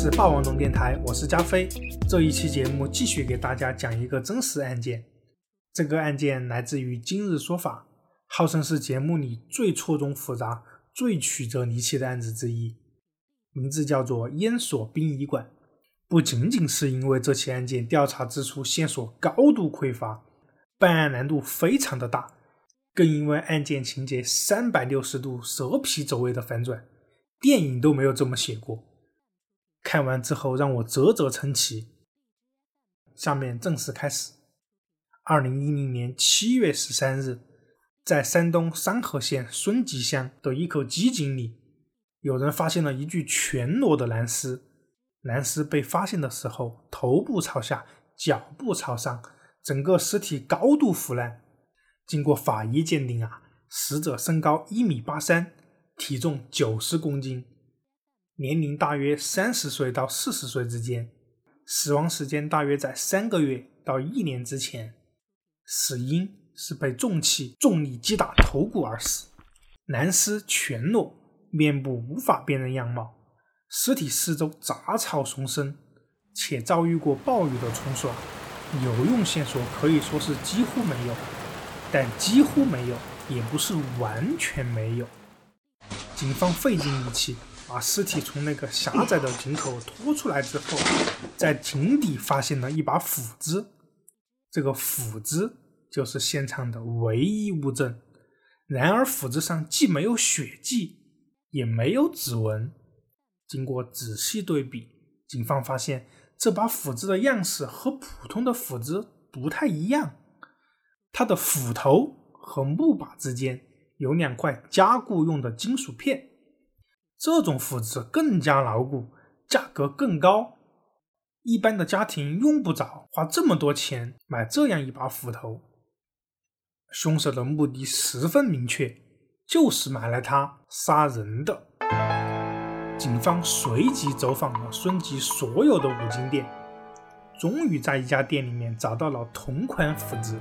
是霸王龙电台，我是加菲。这一期节目继续给大家讲一个真实案件。这个案件来自于今日说法，号称是节目里最错综复杂、最曲折离奇的案子之一，名字叫做烟锁殡仪馆。不仅仅是因为这起案件调查之初线索高度匮乏，办案难度非常的大，更因为案件情节三百六十度蛇皮走位的反转，电影都没有这么写过。看完之后让我啧啧称奇。下面正式开始。二零一零年七月十三日，在山东商河县孙集乡的一口机井里，有人发现了一具全裸的男尸。男尸被发现的时候，头部朝下，脚部朝上，整个尸体高度腐烂。经过法医鉴定啊，死者身高一米八三，体重九十公斤，年龄大约三十岁到四十岁之间，死亡时间大约在三个月到一年之前。死因是被重器重力击打头骨而死。男尸全裸，面部无法辨认样貌。尸体四周杂草丛生，且遭遇过暴雨的冲刷，有用线索可以说是几乎没有。但几乎没有，也不是完全没有。警方费尽力气把尸体从那个狭窄的井口拖出来之后，在井底发现了一把斧子。这个斧子就是现场的唯一物证。然而，斧子上既没有血迹，也没有指纹。经过仔细对比，警方发现这把斧子的样式和普通的斧子不太一样。它的斧头和木把之间有两块加固用的金属片。这种斧子更加牢固，价格更高。一般的家庭用不着花这么多钱买这样一把斧头。凶手的目的十分明确，就是买来它杀人的。警方随即走访了孙吉所有的五金店，终于在一家店里面找到了同款斧子。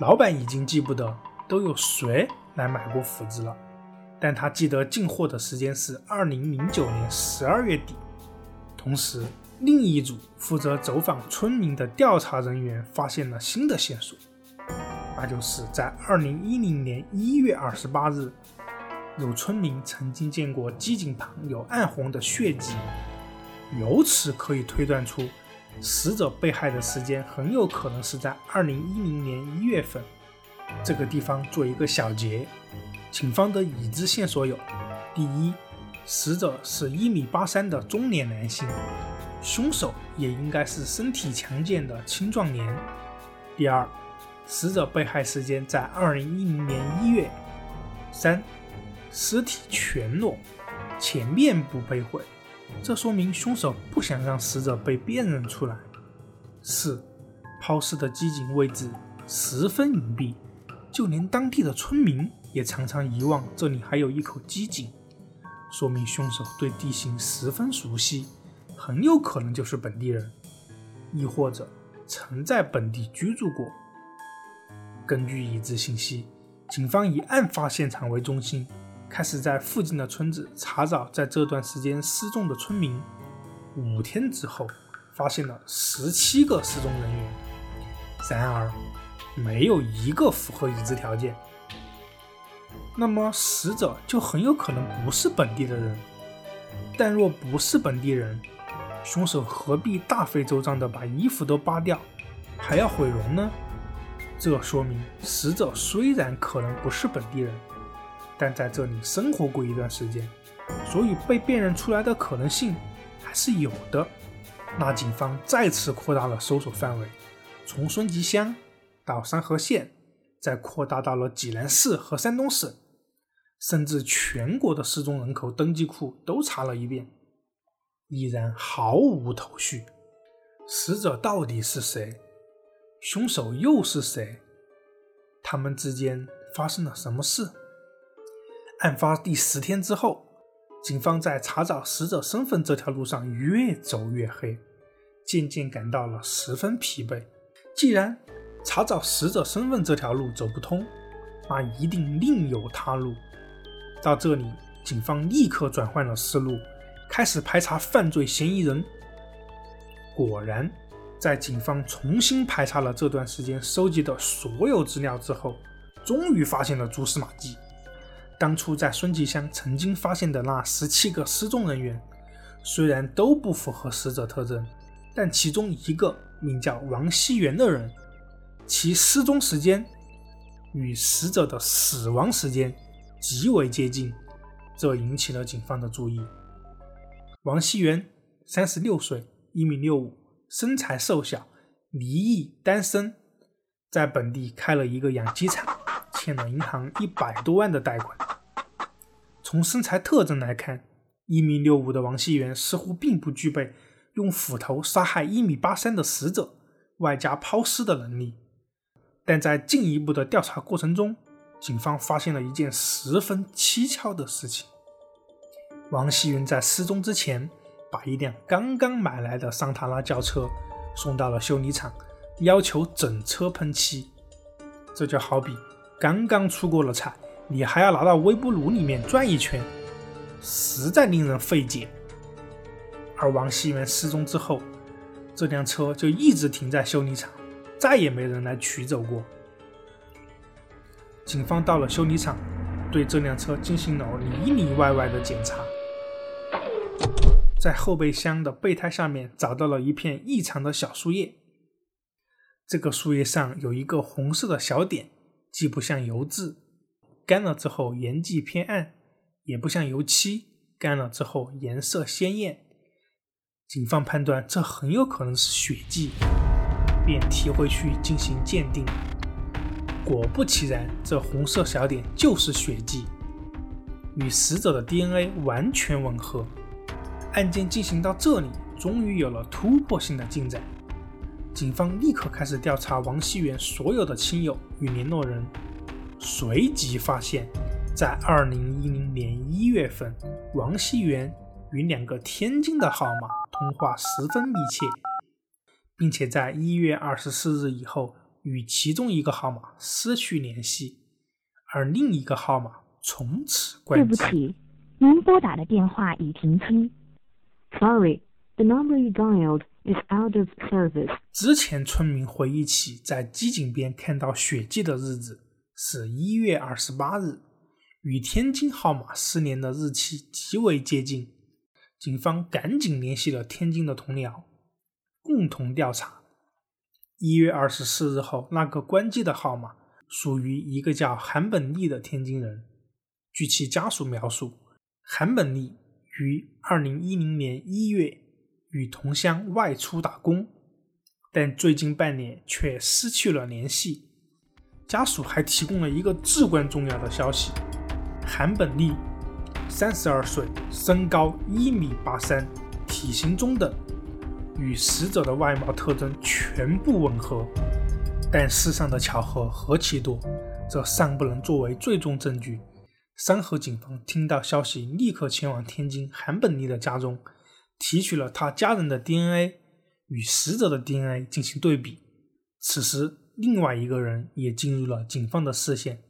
老板已经记不得都有谁来买过斧子了，但他记得进货的时间是二零零九年十二月底。同时，另一组负责走访村民的调查人员发现了新的线索，那就是在二零一零年一月二十八日，有村民曾经见过机井旁有暗红的血迹，由此可以推断出，死者被害的时间很有可能是在二零一零年一月份。这个地方做一个小结，警方的已知线索有：第一，死者是一米八三的中年男性。凶手也应该是身体强健的青壮年。第二，死者被害时间在二零一零年一月。三，尸体全裸，且面部被毁，这说明凶手不想让死者被辨认出来。四，抛尸的机井位置十分隐蔽，就连当地的村民也常常遗忘这里还有一口机井，说明凶手对地形十分熟悉。很有可能就是本地人，亦或者曾在本地居住过。根据已知信息，警方以案发现场为中心，开始在附近的村子查找在这段时间失踪的村民。五天之后，发现了十七个失踪人员，然而没有一个符合已知条件。那么死者就很有可能不是本地的人。但若不是本地人，凶手何必大费周章的把衣服都扒掉，还要毁容呢？这说明死者虽然可能不是本地人，但在这里生活过一段时间，所以被辨认出来的可能性还是有的。那警方再次扩大了搜索范围，从孙集乡到山河县，再扩大到了济南市和山东省，甚至全国的失踪人口登记库都查了一遍。依然毫无头绪，死者到底是谁？凶手又是谁？他们之间发生了什么事？案发第十天之后，警方在查找死者身份这条路上越走越黑，渐渐感到了十分疲惫。既然查找死者身份这条路走不通，那一定另有他路。到这里，警方立刻转换了思路。开始排查犯罪嫌疑人。果然，在警方重新排查了这段时间收集的所有资料之后，终于发现了蛛丝马迹。当初在孙继香曾经发现的那十七个失踪人员，虽然都不符合死者特征，但其中一个名叫王熙元的人，其失踪时间与死者的死亡时间极为接近，这引起了警方的注意。王熙元，三十六岁，一米六五，身材瘦小，离异，单身，在本地开了一个养鸡场，欠了银行一百多万的贷款。从身材特征来看，一米六五的王熙元似乎并不具备用斧头杀害一米八三的死者，外加抛尸的能力。但在进一步的调查过程中，警方发现了一件十分蹊跷的事情：王熙元在失踪之前，把一辆刚刚买来的桑塔纳轿车送到了修理厂，要求整车喷漆。这就好比刚刚出过了彩。你还要拿到微波炉里面转一圈，实在令人费解。而王熙元失踪之后，这辆车就一直停在修理厂，再也没人来取走过。警方到了修理厂，对这辆车进行了里里外外的检查，在后备箱的备胎下面找到了一片异常的小树叶，这个树叶上有一个红色的小点，既不像油渍。干了之后颜迹偏暗，也不像油漆干了之后颜色鲜艳。警方判断这很有可能是血迹，便提回去进行鉴定。果不其然，这红色小点就是血迹，与死者的 DNA 完全吻合。案件进行到这里，终于有了突破性的进展。警方立刻开始调查王熙元所有的亲友与联络人。随即发现，在二零一零年一月份，王熙元与两个天津的号码通话十分密切，并且在一月二十四日以后与其中一个号码失去联系，而另一个号码从此关机。对不起，您拨打的电话已停机。Sorry, the number you dialed is out of service。之前村民回忆起在机井边看到血迹的日子。是一月二十八日，与天津号码失联的日期极为接近。警方赶紧联系了天津的同僚，共同调查。一月二十四日后，那个关机的号码属于一个叫韩本利的天津人。据其家属描述，韩本利于二零一零年一月与同乡外出打工，但最近半年却失去了联系。家属还提供了一个至关重要的消息：韩本利，三十二岁，身高一米八三，体型中等，与死者的外貌特征全部吻合。但世上的巧合何其多，这尚不能作为最终证据。山河警方听到消息，立刻前往天津韩本利的家中，提取了他家人的 DNA 与死者的 DNA 进行对比。此时。另外一个人也进入了警方的视线，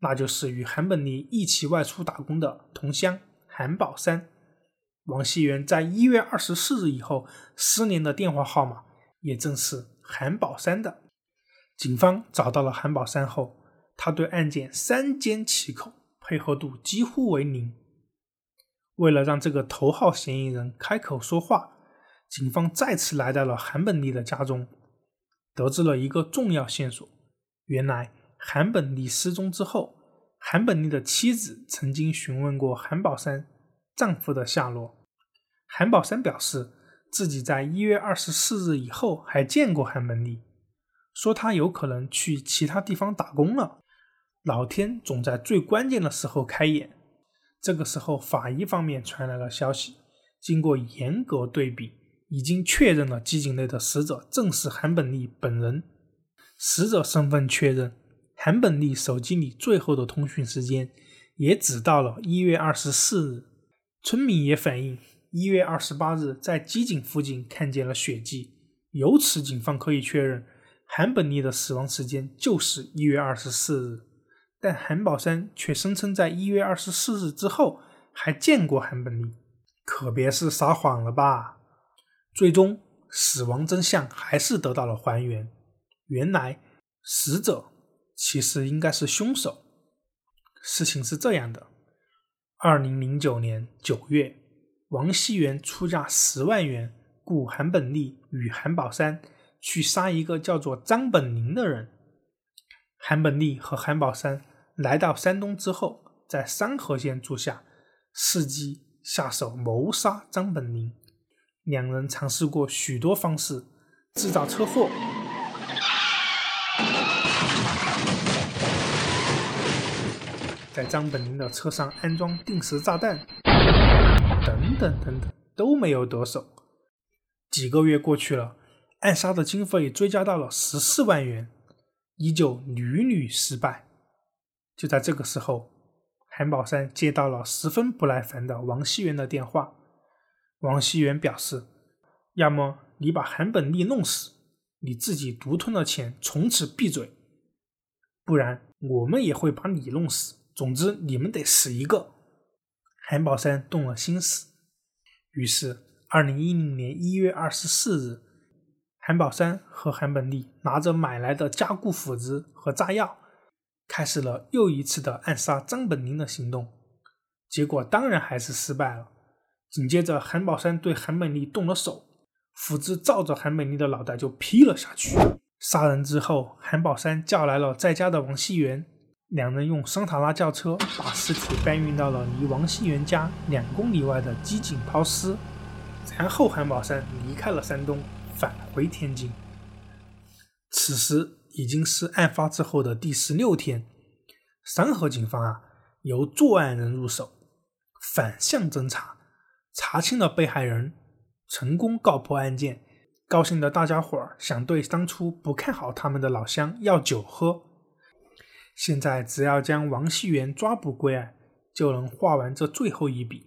那就是与韩本利一起外出打工的同乡韩宝山。王熙元在一月二十四日以后失联的电话号码，也正是韩宝山的。警方找到了韩宝山后，他对案件三缄其口，配合度几乎为零。为了让这个头号嫌疑人开口说话，警方再次来到了韩本利的家中。得知了一个重要线索：原来韩本利失踪之后，韩本利的妻子曾经询问过韩宝山丈夫的下落。韩宝山表示，自己在一月二十四日以后还见过韩本利，说他有可能去其他地方打工了。老天总在最关键的时候开眼。这个时候，法医方面传来了消息，经过严格对比。已经确认了机井内的死者正是韩本利本人，死者身份确认，韩本利手机里最后的通讯时间也只到了一月二十四日。村民也反映，一月二十八日在机井附近看见了血迹，由此警方可以确认韩本利的死亡时间就是一月二十四日。但韩宝山却声称在一月二十四日之后还见过韩本利。可别是撒谎了吧？最终，死亡真相还是得到了还原。原来，死者其实应该是凶手。事情是这样的：二零零九年九月，王熙元出价十万元雇韩本利与韩宝山去杀一个叫做张本林的人。韩本利和韩宝山来到山东之后，在三河县住下，伺机下手谋杀张本林。两人尝试过许多方式，制造车祸，在张本林的车上安装定时炸弹，等等等等，都没有得手。几个月过去了，暗杀的经费追加到了十四万元，依旧屡屡失败。就在这个时候，韩宝山接到了十分不耐烦的王熙元的电话。王熙元表示：“要么你把韩本利弄死，你自己独吞了钱，从此闭嘴；不然我们也会把你弄死。总之，你们得死一个。”韩宝山动了心思，于是，二零一零年一月二十四日，韩宝山和韩本利拿着买来的加固斧子和炸药。开始了又一次的暗杀张本林的行动，结果当然还是失败了。紧接着，韩宝山对韩本利动了手，斧子照着韩本利的脑袋就劈了下去。杀人之后，韩宝山叫来了在家的王熙元，两人用桑塔纳轿车把尸体搬运到了离王新元家两公里外的机井抛尸，然后韩宝山离开了山东，返回天津。此时。已经是案发之后的第十六天，三河警方啊，由作案人入手，反向侦查，查清了被害人，成功告破案件。高兴的大家伙儿想对当初不看好他们的老乡要酒喝。现在只要将王熙元抓捕归案，就能画完这最后一笔。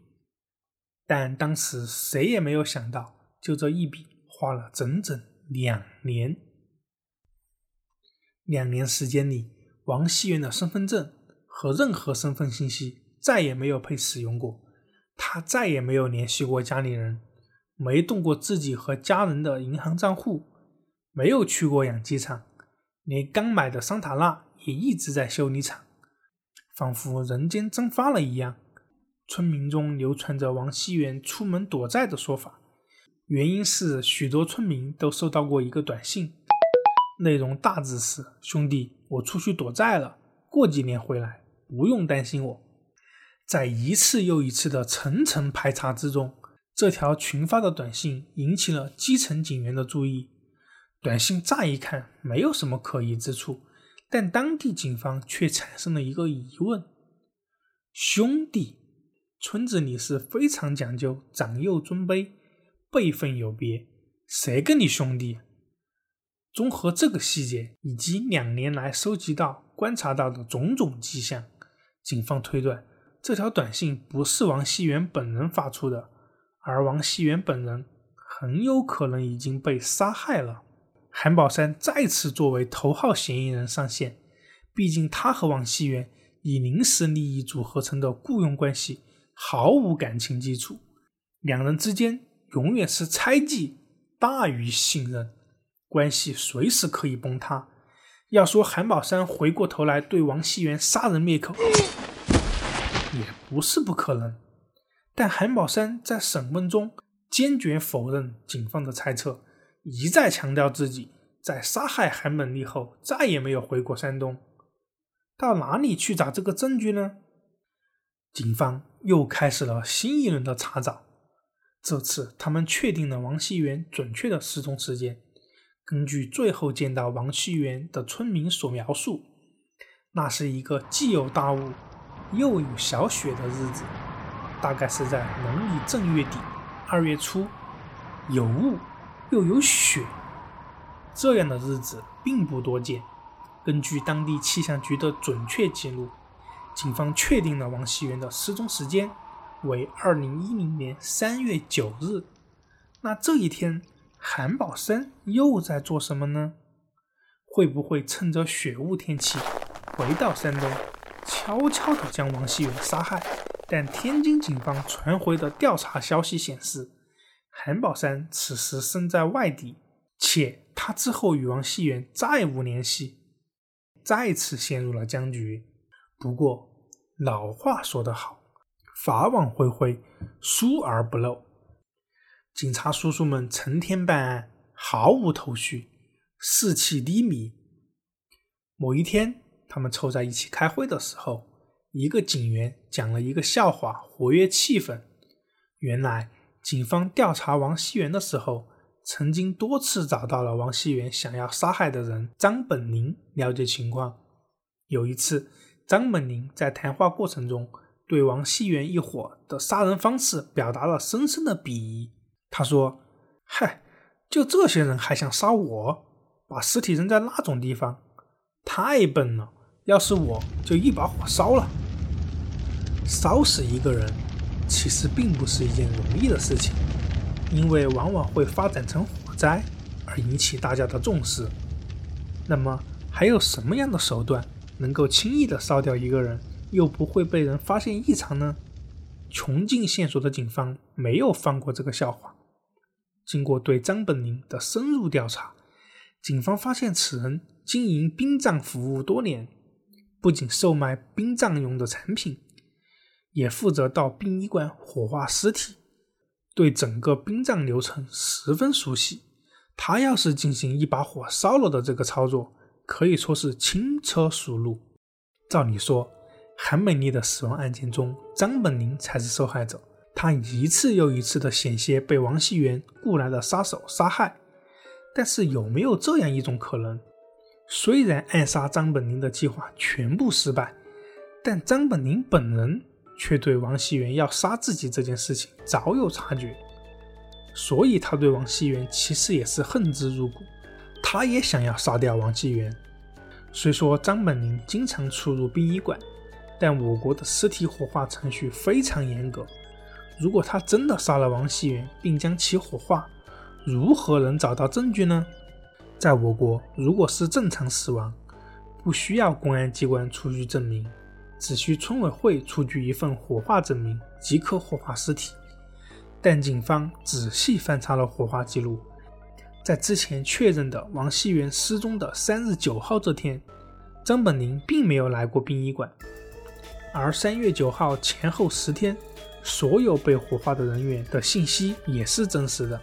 但当时谁也没有想到，就这一笔花了整整两年。两年时间里，王熙元的身份证和任何身份信息再也没有被使用过，他再也没有联系过家里人，没动过自己和家人的银行账户，没有去过养鸡场，连刚买的桑塔纳也一直在修理厂，仿佛人间蒸发了一样。村民中流传着王熙元出门躲债的说法，原因是许多村民都收到过一个短信。内容大致是：兄弟，我出去躲债了，过几年回来，不用担心我。在一次又一次的层层排查之中，这条群发的短信引起了基层警员的注意。短信乍一看没有什么可疑之处，但当地警方却产生了一个疑问：兄弟，村子里是非常讲究长幼尊卑、辈分有别，谁跟你兄弟？综合这个细节以及两年来收集到、观察到的种种迹象，警方推断这条短信不是王熙元本人发出的，而王熙元本人很有可能已经被杀害了。韩宝山再次作为头号嫌疑人上线，毕竟他和王熙元以临时利益组合成的雇佣关系毫无感情基础，两人之间永远是猜忌大于信任。关系随时可以崩塌。要说韩宝山回过头来对王熙元杀人灭口，也不是不可能。但韩宝山在审问中坚决否认警方的猜测，一再强调自己在杀害韩本利后再也没有回过山东。到哪里去找这个证据呢？警方又开始了新一轮的查找。这次他们确定了王熙元准确的失踪时间。根据最后见到王熙元的村民所描述，那是一个既有大雾又有小雪的日子，大概是在农历正月底二月初，有雾又有雪，这样的日子并不多见。根据当地气象局的准确记录，警方确定了王熙元的失踪时间为二零一零年三月九日。那这一天。韩宝生又在做什么呢？会不会趁着雪雾天气回到山东，悄悄地将王熙元杀害，但天津警方传回的调查消息显示，韩宝山此时身在外地，且他之后与王熙元再无联系，再次陷入了僵局。不过，老话说得好，法网恢恢，疏而不漏。警察叔叔们成天办案，毫无头绪，士气低迷。某一天，他们凑在一起开会的时候，一个警员讲了一个笑话，活跃气氛。原来，警方调查王熙元的时候，曾经多次找到了王熙元想要杀害的人张本宁了解情况。有一次，张本宁在谈话过程中，对王熙元一伙的杀人方式表达了深深的鄙夷。他说：“嗨，就这些人还想杀我？把尸体扔在那种地方，太笨了！要是我就一把火烧了。烧死一个人，其实并不是一件容易的事情，因为往往会发展成火灾，而引起大家的重视。那么，还有什么样的手段能够轻易的烧掉一个人，又不会被人发现异常呢？”穷尽线索的警方没有放过这个笑话。经过对张本宁的深入调查，警方发现此人经营殡葬服务多年，不仅售卖殡葬用的产品，也负责到殡仪馆火化尸体，对整个殡葬流程十分熟悉。他要是进行一把火烧了的这个操作，可以说是轻车熟路。照理说，韩美丽的死亡案件中，张本林才是受害者。他一次又一次的险些被王熙元雇来的杀手杀害，但是有没有这样一种可能？虽然暗杀张本林的计划全部失败，但张本林本人却对王熙元要杀自己这件事情早有察觉，所以他对王熙元其实也是恨之入骨，他也想要杀掉王熙元。虽说张本宁经常出入殡仪馆，但我国的尸体火化程序非常严格。如果他真的杀了王熙元，并将其火化，如何能找到证据呢？在我国，如果是正常死亡，不需要公安机关出具证明，只需村委会出具一份火化证明即可火化尸体。但警方仔细翻查了火化记录，在之前确认的王熙元失踪的三日九号这天，张本林并没有来过殡仪馆，而三月九号前后十天。所有被火化的人员的信息也是真实的。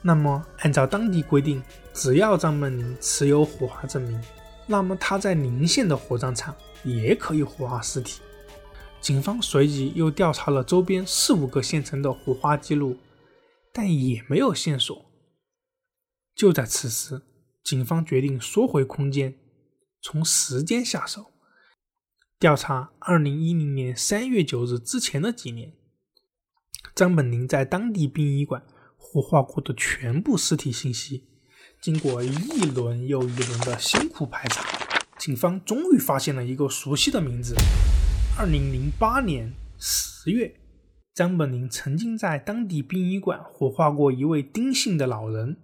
那么，按照当地规定，只要张本林持有火化证明，那么他在宁县的火葬场也可以火化尸体。警方随即又调查了周边四五个县城的火化记录，但也没有线索。就在此时，警方决定缩回空间，从时间下手，调查2010年3月9日之前的几年。张本宁在当地殡仪馆火化过的全部尸体信息，经过一轮又一轮的辛苦排查，警方终于发现了一个熟悉的名字。二零零八年十月，张本林曾经在当地殡仪馆火化过一位丁姓的老人，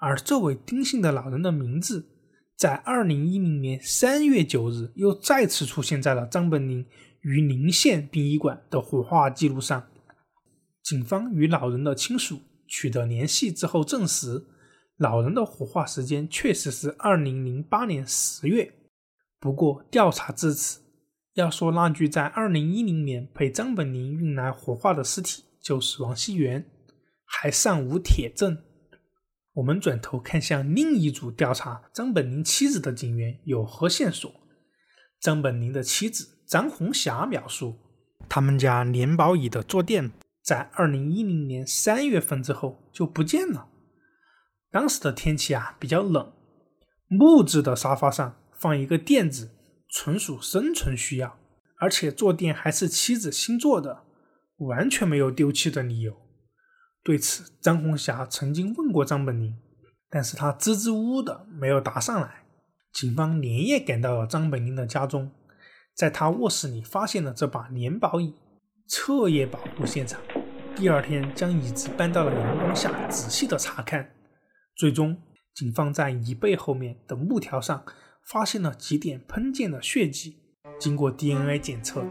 而这位丁姓的老人的名字，在二零一零年三月九日又再次出现在了张本林于宁县殡仪馆的火化记录上。警方与老人的亲属取得联系之后，证实老人的火化时间确实是二零零八年十月。不过，调查至此，要说那具在二零一零年被张本林运来火化的尸体就是王熙元，还尚无铁证。我们转头看向另一组调查张本林妻子的警员有何线索？张本林的妻子张红霞描述，他们家年宝椅的坐垫。在二零一零年三月份之后就不见了。当时的天气啊比较冷，木质的沙发上放一个垫子，纯属生存需要，而且坐垫还是妻子新做的，完全没有丢弃的理由。对此，张红霞曾经问过张本宁，但是他支支吾吾的没有答上来。警方连夜赶到了张本宁的家中，在他卧室里发现了这把年宝椅。彻夜保护现场，第二天将椅子搬到了阳光下仔细的查看。最终，警方在椅背后面的木条上发现了几点喷溅的血迹。经过 DNA 检测，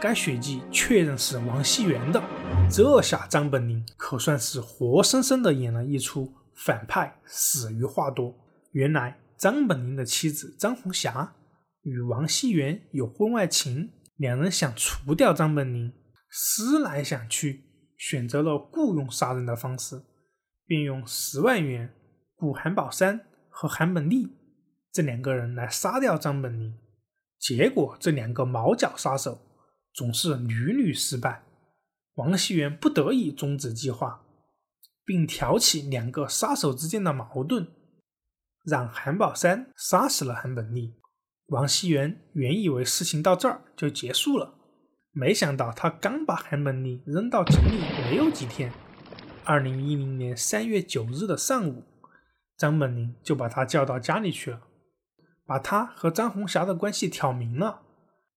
该血迹确认是王熙元的。这下张本林可算是活生生的演了一出反派死于话多。原来张本林的妻子张红霞与王熙元有婚外情，两人想除掉张本林，思来想去，选择了雇佣杀人的方式，便用十万元雇韩宝山和韩本利这两个人来杀掉张本林。结果这两个毛脚杀手总是屡屡失败，王熙元不得已终止计划，并挑起两个杀手之间的矛盾，让韩宝山杀死了韩本利。王熙元原以为事情到这儿就结束了，没想到他刚把韩本利扔到井里没有几天，二零一零年三月九日的上午，张本林就把他叫到家里去了。把他和张红霞的关系挑明了，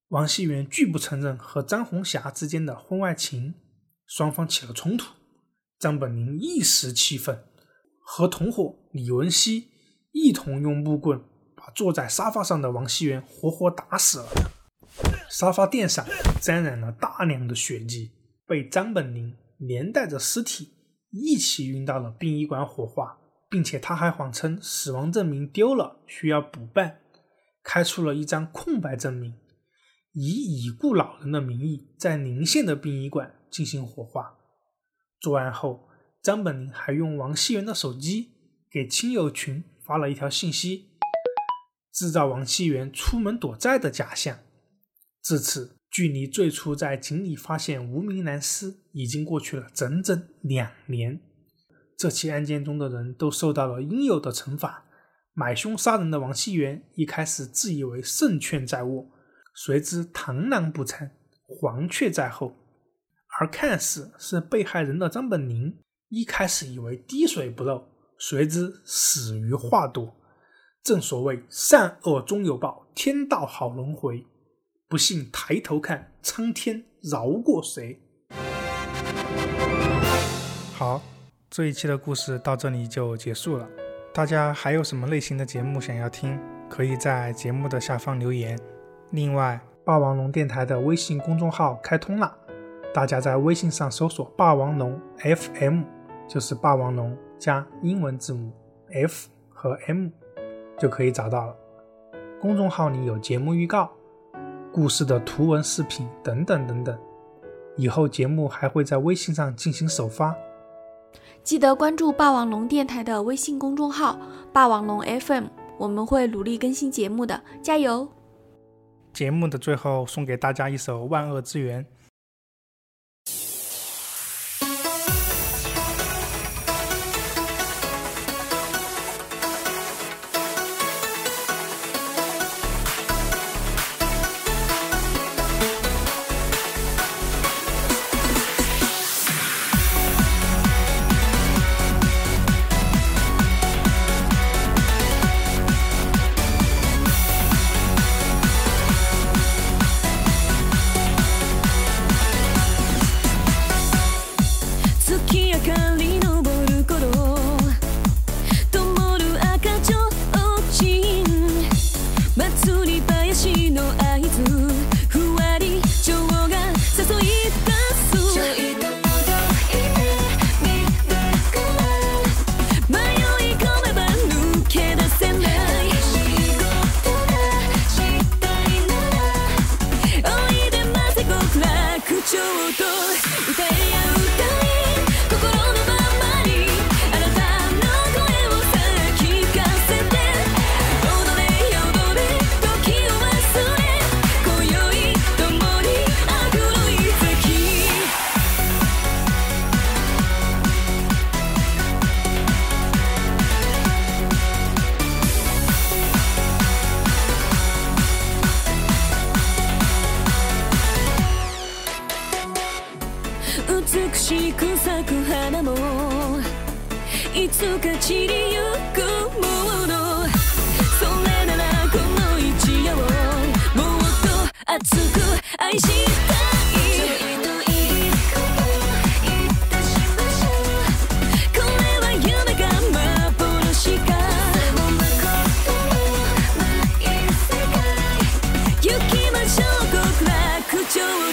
王熙元拒不承认和张红霞之间的婚外情，双方起了冲突。张本林一时气愤，和同伙李文熙一同用木棍把坐在沙发上的王熙元活活打死了。沙发垫上沾染了大量的血迹，被张本林连带着尸体一起运到了殡仪馆火化。并且他还谎称死亡证明丢了，需要补办，开出了一张空白证明，以已故老人的名义在宁县的殡仪馆进行火化。作案后，张本林还用王熙元的手机给亲友群发了一条信息，制造王熙元出门躲债的假象。至此，距离最初在井里发现无名男尸已经过去了整整两年。这起案件中的人都受到了应有的惩罚。买凶杀人的王熙元一开始自以为胜券在握，谁知螳螂捕蝉，黄雀在后。而看似是被害人的张本林一开始以为滴水不漏，谁知死于话多。正所谓善恶终有报，天道好轮回。不信抬头看，苍天饶过谁？好。这一期的故事到这里就结束了。大家还有什么类型的节目想要听，可以在节目的下方留言。另外，霸王龙电台的微信公众号开通了，大家在微信上搜索“霸王龙 FM”，就是霸王龙加英文字母 F 和 M，就可以找到了。公众号里有节目预告、故事的图文、视频等等等等。以后节目还会在微信上进行首发。记得关注霸王龙电台的微信公众号“霸王龙 FM”，我们会努力更新节目的，加油！节目的最后，送给大家一首《万恶之源》。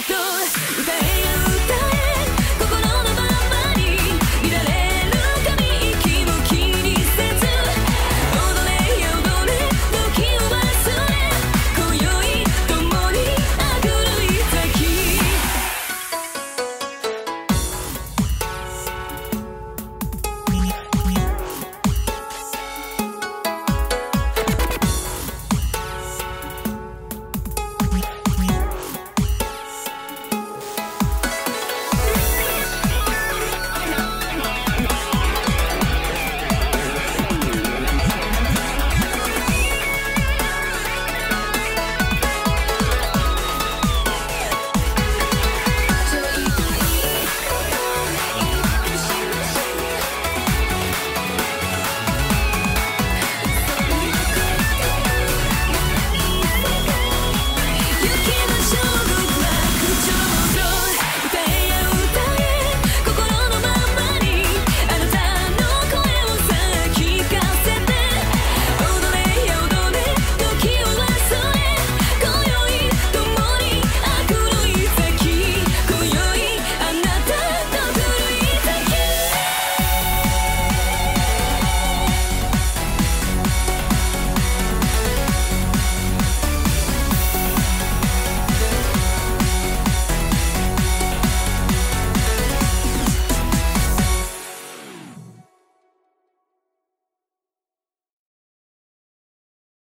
through the air.